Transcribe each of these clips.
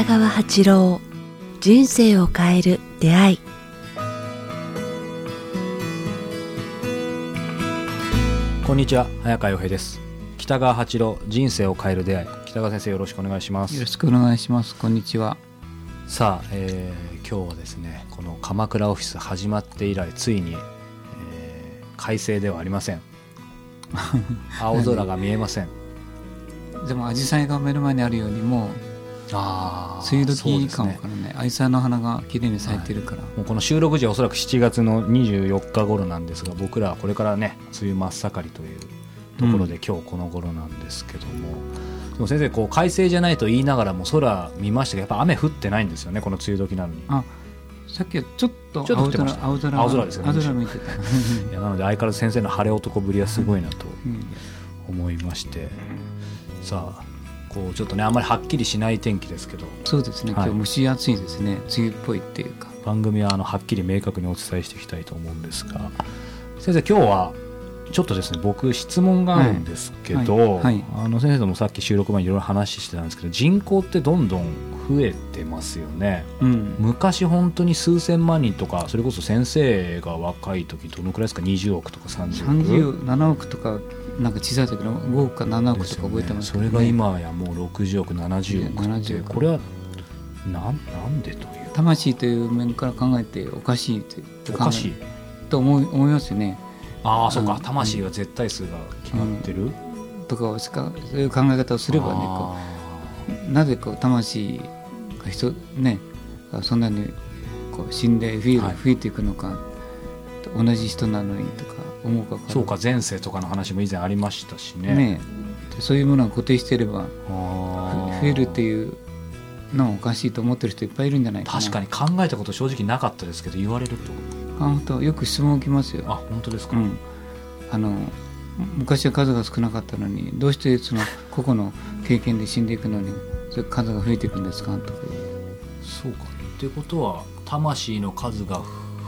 北川八郎人生を変える出会い。こんにちは早川洋平です。北川八郎人生を変える出会い。北川先生よろしくお願いします。よろしくお願いします。こんにちは。さあ、えー今日はですねこの鎌倉オフィス始まって以来ついに、えー快晴ではありません。青空が見えません。でも紫陽花が目の前にあるようにも梅雨時かもねからね。紫陽花の花が綺麗に咲いてるから、もうこの収録時はおそらく7月の24日頃なんですが僕らはこれからね梅雨真っ盛りというところで、今日この頃なんですけども。でも先生こう快晴じゃないと言いながらも空見ましたけどやっぱ雨降ってないんですよねこの梅雨時なのに。あさっきはちょっと青空青空青空ですよね。青空見てた、いやなので相変わらず先生の晴れ男ぶりはすごいなとうん。思いまして。さあこうちょっとねあんまりはっきりしない天気ですけど。そうですね。はい。今日蒸し暑いですね、梅雨っぽいっていうか。番組はあのはっきり明確にお伝えしていきたいと思うんですが。先生今日はちょっとですね僕質問があるんですけど、はい。はい。はい。あの先生ともさっき収録前にいろいろ話してたんですけど人口ってどんどん増えてますよね。うん。昔本当に数千万人とかそれこそ先生が若い時どのくらいですか？20億とか30億？37億とかなんか小さい時の5億か7億とか覚えてますけど、ね。それが今やもう60億70億って70億。これはなんなんでという。魂という面から考えておかしいとおかしい。と思い思いますよね。ああそうか。うん。魂は絶対数が決まってる、とかをしかそういう考え方をすればねこあうなぜこう魂が人ねそんなにこう死んで増え,、はい。増えていくのか。同じ人なのにとか思うかーそうか前世とかの話も以前ありましたしね。ねでそういうものが固定していれば増えるっていうのはおかしいと思ってる人いっぱいいるんじゃないかな。確かに考えたこと正直なかったですけど言われると。あ本当よく質問を受けますよ。あ本当ですか、うん、あの昔は数が少なかったのにどうしてその個々の経験で死んでいくのに数が増えていくんですか？とか。そうか。ってことは魂の数が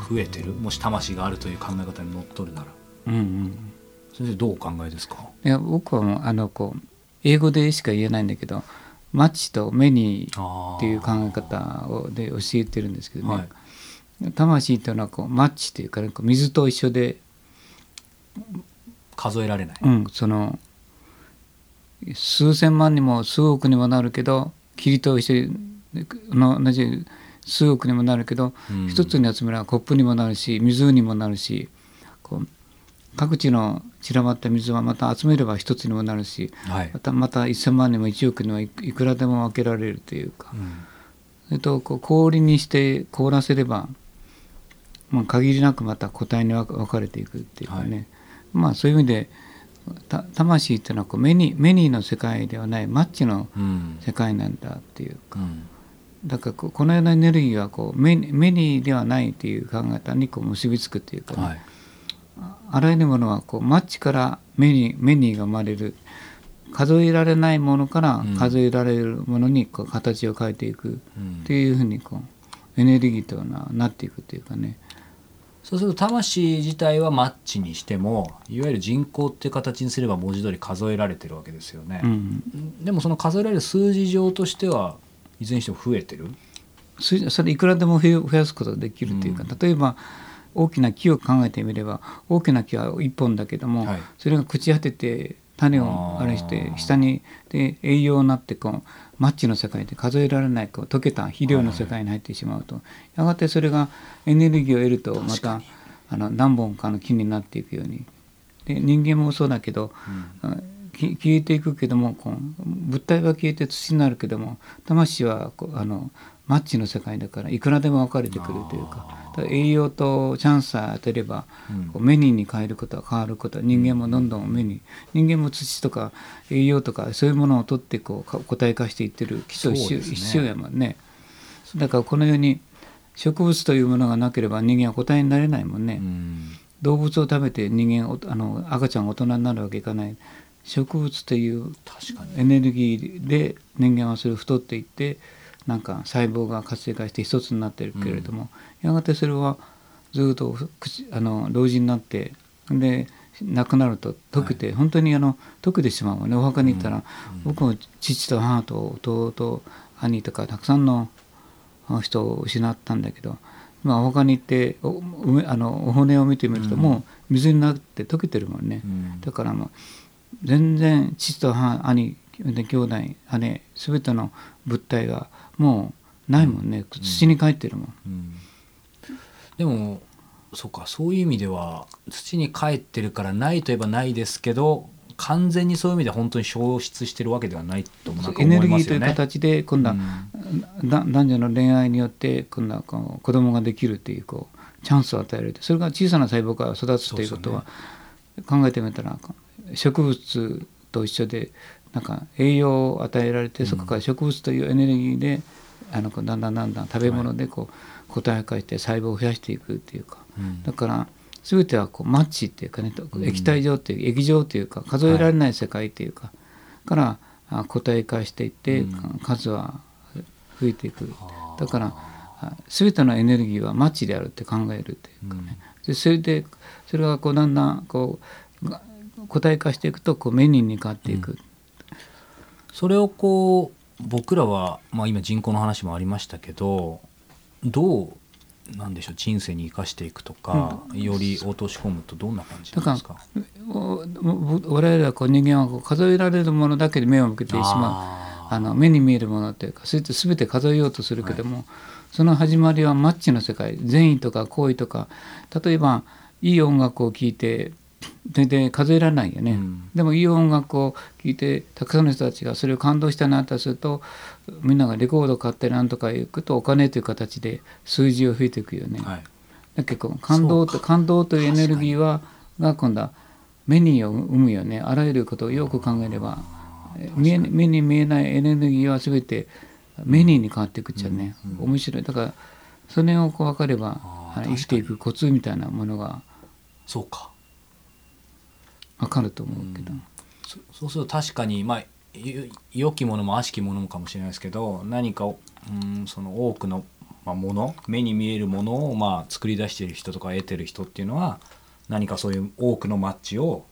増えてる？もし魂があるという考え方にのっとるならうんうん。先生どうお考えですか？いや僕はもうあのこう英語でしか言えないんだけどマッチとメニーっていう考え方をで教えてるんですけどね、はい。魂というのはこうマッチというか、ね、こう水と一緒で、数えられない、うん、その数千万にも数億にもなるけど霧と一緒の同じ数億にもなるけど、うん。一つに集めればコップにもなるし水にもなるしこう各地の散らばった水はまた集めれば一つにもなるしはい。またまた1,000万にも1億にもいいくらでも分けられるというか。うん。それとこう氷にして凍らせれば、まあ、限りなくまた個体に分かれていくっていうかね、はい。まあそういう意味でた魂っていうのはこう目に目にの世界ではないマッチのうん。世界なんだっていうか。うん。だからこのようなエネルギーはこう目に目にではないという考え方にこう結びつくっていうかね、はいあらゆるものはこうマッチから目に目にが生まれる。数えられないものからうん。数えられるものにこう形を変えていく。うん。っていうふうにこうエネルギーというのはなっていくというかね。そうすると魂自体はマッチにしてもいわゆる人口っていう形にすれば文字通り数えられてるわけですよね。う、ん、でもその数えられる数字上としてはいずれにしても増えてる？それいくらでも増や増やすことができるというか、うん。例えば大きな木を考えてみれば大きな木は一本だけども、はい。それが朽ち果てて種をあれして下にで栄養になってこうマッチの世界で数えられないこう溶けた肥料の世界に入ってしまうと、やがてそれがエネルギーを得るとまたあの何本かの木になっていくように。で人間もそうだけど、あき消えていくけどもこう物体は消えて土になるけども魂はこうあのマッチの世界だからいくらでも分かれてくるというか栄養とチャンスさえ当てれば、うん。メニーに変えることは変わること。は人間もどんどん目に人間も土とか栄養とかそういうものを取ってこうか個体化していってる基礎一緒,、そうですね。一緒やもんね。だからこのように植物というものがなければ人間は個体になれないもんね、うん。動物を食べて人間おあの赤ちゃんが大人になるわけいかない。植物というエネルギーで人間はそれを太っていってなんか細胞が活性化して一つになってるけれども、やがてそれはずっと口あの老人になってで亡くなると溶けて、本当にあの溶けてしまうもんね。お墓に行ったら、僕も父と母と弟兄とかたくさんの人を失ったんだけどまあ他に行っておあのお骨を見てみるともう水になって溶けてるもんね、うん。だからもう全然父と母兄兄弟姉全ての物体が。もうないもんね、土に帰ってるもん、うん。でもそうか。そういう意味では土に帰ってるからないといえばないですけど完全にそういう意味で本当に消失してるわけではないともなんかエネ思ルギーといういますよね。形で今度は、だ男女の恋愛によって今度はこう子供ができるっていうこうチャンスを与えられて。それが小さな細胞から育つということは考えてみたら植物と一緒でなんか栄養を与えられてそこから植物というエネルギーであのだんだんだんだん食べ物でこう個体化して細胞を増やしていくっていうか。うん。だから全てはこうマッチっていうかね液体状っていう液状っていうか数えられない世界っていうか、からあ個体化していって、うん。数は増えていく。だからあ全てのエネルギーはマッチであるって考えるっていうかね、でそれでそれがこうだんだんこうが個体化していくとこうメニューに変わっていく、それをこう僕らは、まあ、今人口の話もありましたけどどうなんでしょう人生に生かしていくとか、より落とし込むとどんな感じですか？おお我々はこう人間はこう数えられるものだけで目を向けてしまう。あの目に見えるものというかそれって全て数えようとするけども、その始まりはマッチの世界善意とか行為とか例えばいい音楽を聴いて全然数えられないよね、うん。でもいい音楽を聴いてたくさんの人たちがそれを感動したなとするとみんながレコード買ってなんとか行くとお金という形で数字を増えていくよね。はい。だけど感動と感動というエネルギーはが今度は目にを生むよね。あらゆることをよく考えればえ見え目に見えないエネルギーは全て目にに変わっていくっちゃね、面白い。だからそれをこう分かれば生きていくコツみたいなものがそうか分かると思うけど、そそうすると確かにまあよ良きものも悪しきものもかもしれないですけど何かをうんその多くの、まあ、もの目に見えるものをまあ作り出している人とか得てる人っていうのは何かそういう多くのマッチを、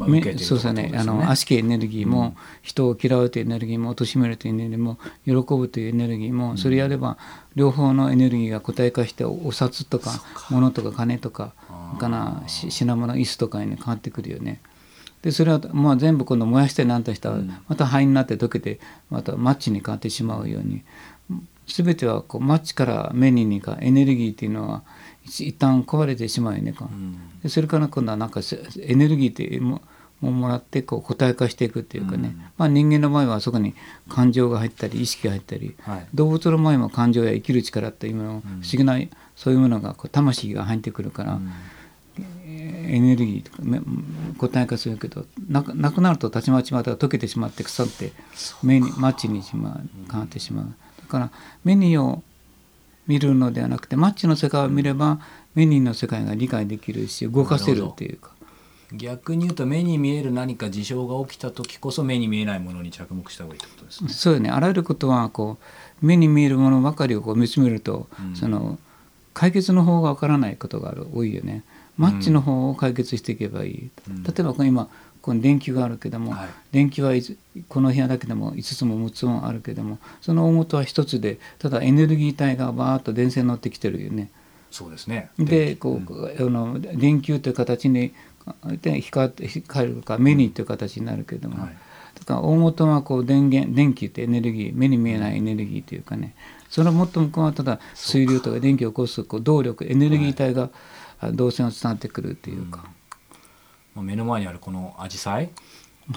あ、受けてるってそうですよね。あの悪しきエネルギーも、人を嫌うというエネルギーも貶めるというエネルギーも喜ぶというエネルギーも、それやれば両方のエネルギーが固体化してお札とか。物とか金とかかなし品物椅子とかに変わってくるよね。でそれはまあ全部今度燃やして何としたらまた灰になって溶けてまたマッチに変わってしまうように。全てはこうマッチから目ににかエネルギーっていうのは一一旦壊れてしまうよね。こう。うん。でそれから今度はなんかせエネルギーってもももらってこう固体化していくっていうかね、まあ、人間の場合はそこに感情が入ったり意識が入ったり、はい。動物の場合も感情や生きる力っていうもの不思議なそういうものがこう魂が入ってくるから、エネルギーとかめ固体化するけどなくなくなるとたちまちまた溶けてしまって腐って目にマッチにしまう変わってしまう。だから目にを見るのではなくてマッチの世界を見ればメニーの世界が理解できるし動かせるっていうか。逆に言うと目に見える何か事象が起きた時こそ目に見えないものに着目した方がいいってことですね。そうよね。あらゆることはこう目に見えるものばかりをこう見つめると、うん。その解決の方がわからないことがある多いよねマッチの方を解決していけばいい、うん。例えば今この電球があるけども、はい。電球はいつこの部屋だけでも5つも6つもあるけどもその大元は1つでただエネルギー体がバーッと電線に乗ってきてるよね。そうですね。でこう、あの電球という形にで光って光るか目にという形になるけども、はい。だから大元はこう電源電気ってエネルギー目に見えないエネルギーというかね。そのもっと向こうはただ水流とか電気を起こすこう動力エネルギー体があ動線を伝わってくるっていうか、まあ目の前にあるこの紫陽花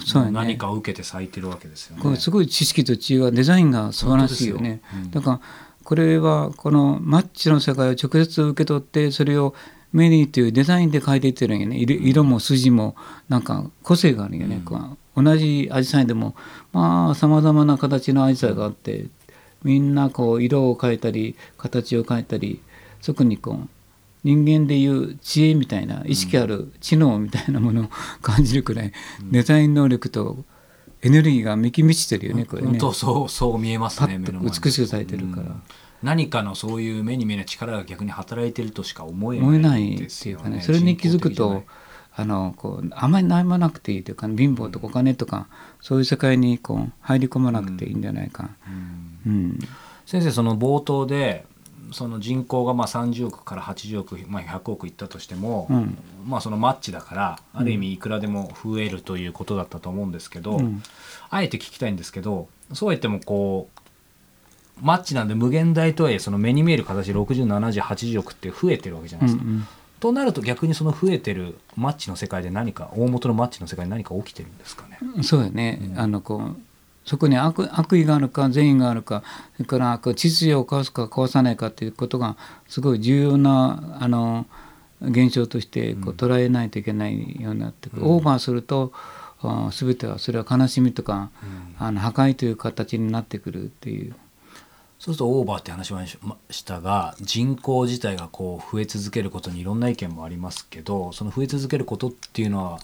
そう何かを受けて咲いてるわけですよね。これすごい知識と知恵はデザインが素晴らしいよね。ようん。だからこれはこのマッチの世界を直接受け取ってそれをメニーというデザインで描いていってるんよね。色色も筋もなんか個性があるよね、こう同じアジサイでもまあさまざまな形のアジサイがあってみんなこう色を変えたり形を変えたりそこにこう人間でいう知恵みたいな意識ある知能みたいなものを感じるくらい、デザイン能力とエネルギーがめき満ちてるよねこれね。そうそう見えますね目の前に。美しく咲いてるから。うん。何かのそういう目に見えない力が逆に働いてるとしか思えない思えないっていうかねそれに気づくとあのこうあまり悩まなくていいというか、貧乏とかお金とかそういう世界にこう入り込まなくていいんじゃないか、うん。うん。先生その冒頭でその人口がまあ30億から80億、まあ、100億いったとしても、うん。まあそのマッチだからある意味いくらでも増えるということだったと思うんですけど、うん。あえて聞きたいんですけどそうは言ってもこうマッチなんで無限大とはいえその目に見える形で607080億って増えてるわけじゃないですか。うんとなると逆にその増えてるマッチの世界で何か大元のマッチの世界で何か起きてるんですかね。うん。そうよね、うん。あのこうそこに悪悪意があるか善意があるかそれから秩序を壊すか壊さないかということがすごい重要なあの現象としてこう捉えないといけないようになってうん。オーバーするとあ全てはそれは悲しみとか、あの破壊という形になってくるっていう。そうするとオーバーって話もしましたが人口自体がこう増え続けることにいろんな意見もありますけどその増え続けることっていうのは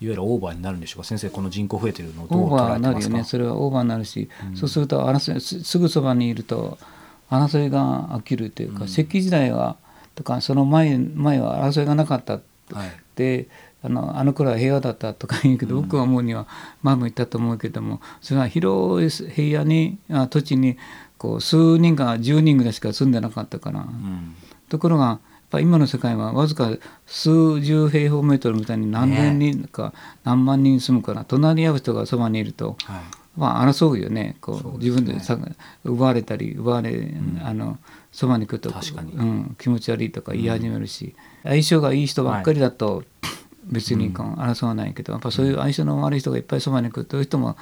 ゆるオーバーになるんでしょうか？先生この人口増えてるのをどうオーバー捉えてますか？になるよね。それはオーバーになるし、そうすると争いすすぐそばにいると争いが起きるというか、石器時代はとかその前前は争いがなかった。はい。であのあの頃は平和だったとか言うけど、僕は思うには前も言ったと思うけどもそれは広い平野にあ土地にこう数人か10人ぐらいしか住んでなかったから、うん。ところがぱ今の世界はわずか数十平方メートルみたいに何千人か何万人住むから隣り合う人がそばにいると、はい。まあ、争うよね。こそう自分でさ奪われたり奪われ、あのそばに来ると確かに。うん、気持ち悪いとか言い始めるし、相性がいい人ばっかりだと別にこう争わないけど、やっぱそういう相性の悪い人がいっぱいそばに来るという人も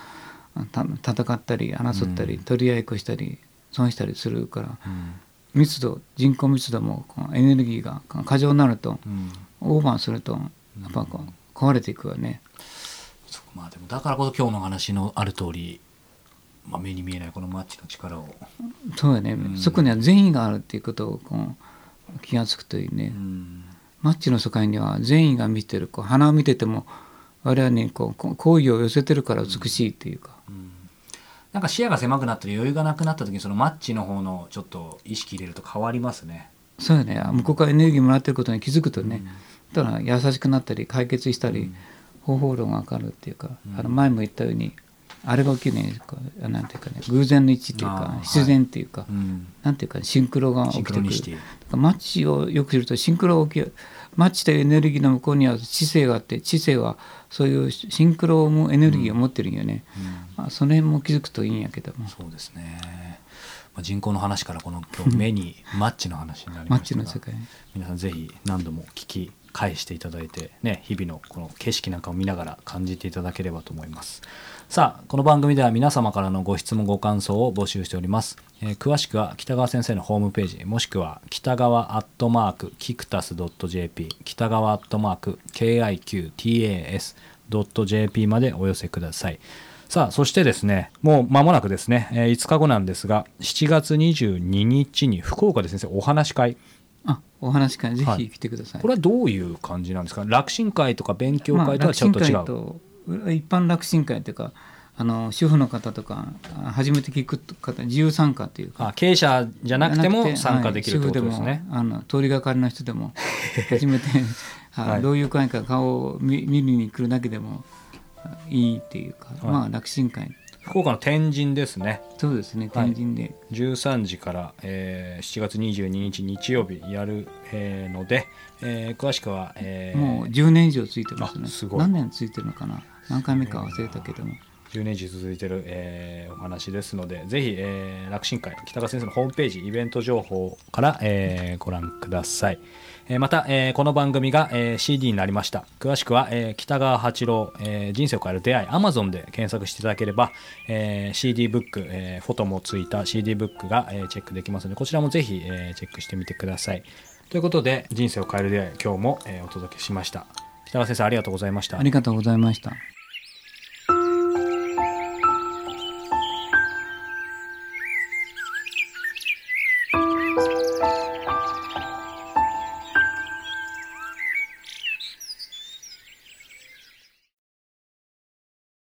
た戦ったり争ったり、取り合いっこしたり損したりするからうん密度人口密度もこうエネルギーが過剰になるとうん。オーバーするとやっぱこう壊れていくわね。まあでもだからこそ今日の話のある通り、まあ、目に見えないこのマッチの力を、そうだね、ん。そこには善意があるっていうことをこう気が付くといいね。うん。マッチの世界には善意が見てるこう花を見てても我々にこう好意を寄せてるから美しいっていうか、なんか視野が狭くなったり余裕がなくなった時にそのマッチの方のちょっと意識入れると変わりますね。そうよね。向こうからエネルギーもらってることに気づくとね、だから優しくなったり解決したり、方法論が分かるっていうか、あの前も言ったようにあれが起きるねなんていうかね偶然の一致っていうか必然っていうか、うん。なんていうかシンクロが起きてくる。マッチをよく知るとシンクロが起きる。マッチというエネルギーの向こうには知性があって知性はそういうシンクロをもエネルギーを持ってるんよね、まあ、その辺も気づくといいんやけども。そうですね。まあ、人口の話からこの今日目にマッチの話になりましたが皆さんぜひ何度も聞き返していただいてね日々のこの景色なんかを見ながら感じていただければと思います。さあこの番組では皆様からのご質問ご感想を募集しております、えー詳しくは北川先生のホームページもしくは北川アットマークキクタス .jp 北川アットマーク KIQTAS.jp までお寄せくださいさあそしてですねもう間もなくですね、えー5日後なんですが7月22日に福岡で先生お話し会。あお話会ぜはい。ひ来てください、これはどういう感じなんですか？楽神会とか勉強まあ会とはちょっと違う、楽神会と一般楽神会というかあの主婦の方とかあ初めて聞く方自由参加っていうか。あ経営者じゃなくても参加できるってことですね、はいあの通りがかりの人でも 初めてあはい。どういう会か顔を見見るに来るだけでもあいいっていうか、はい。まあ楽神会。福岡の天神ですね。そうですねはい。天神で、13時から、えー7月22日日曜日やる、えーので、えー詳しくは、えーもう10年以上ついてますね。あすごい。何年ついてるのかな？何回目か忘れたけども。10年以上続いてる、えーお話ですのでぜひ、えー楽神会北川先生のホームページイベント情報から、えーご覧ください、えまた、えこの番組が、え CD になりました。詳しくは、え北川八郎、え人生を変える出会い Amazon で検索していただければ、え CD ブック、えフォトもついた CD ブックが、えチェックできますのでこちらもぜひ、えチェックしてみてください。ということで人生を変える出会い今日も、えお届けしました。北川先生ありがとうございました。ありがとうございました。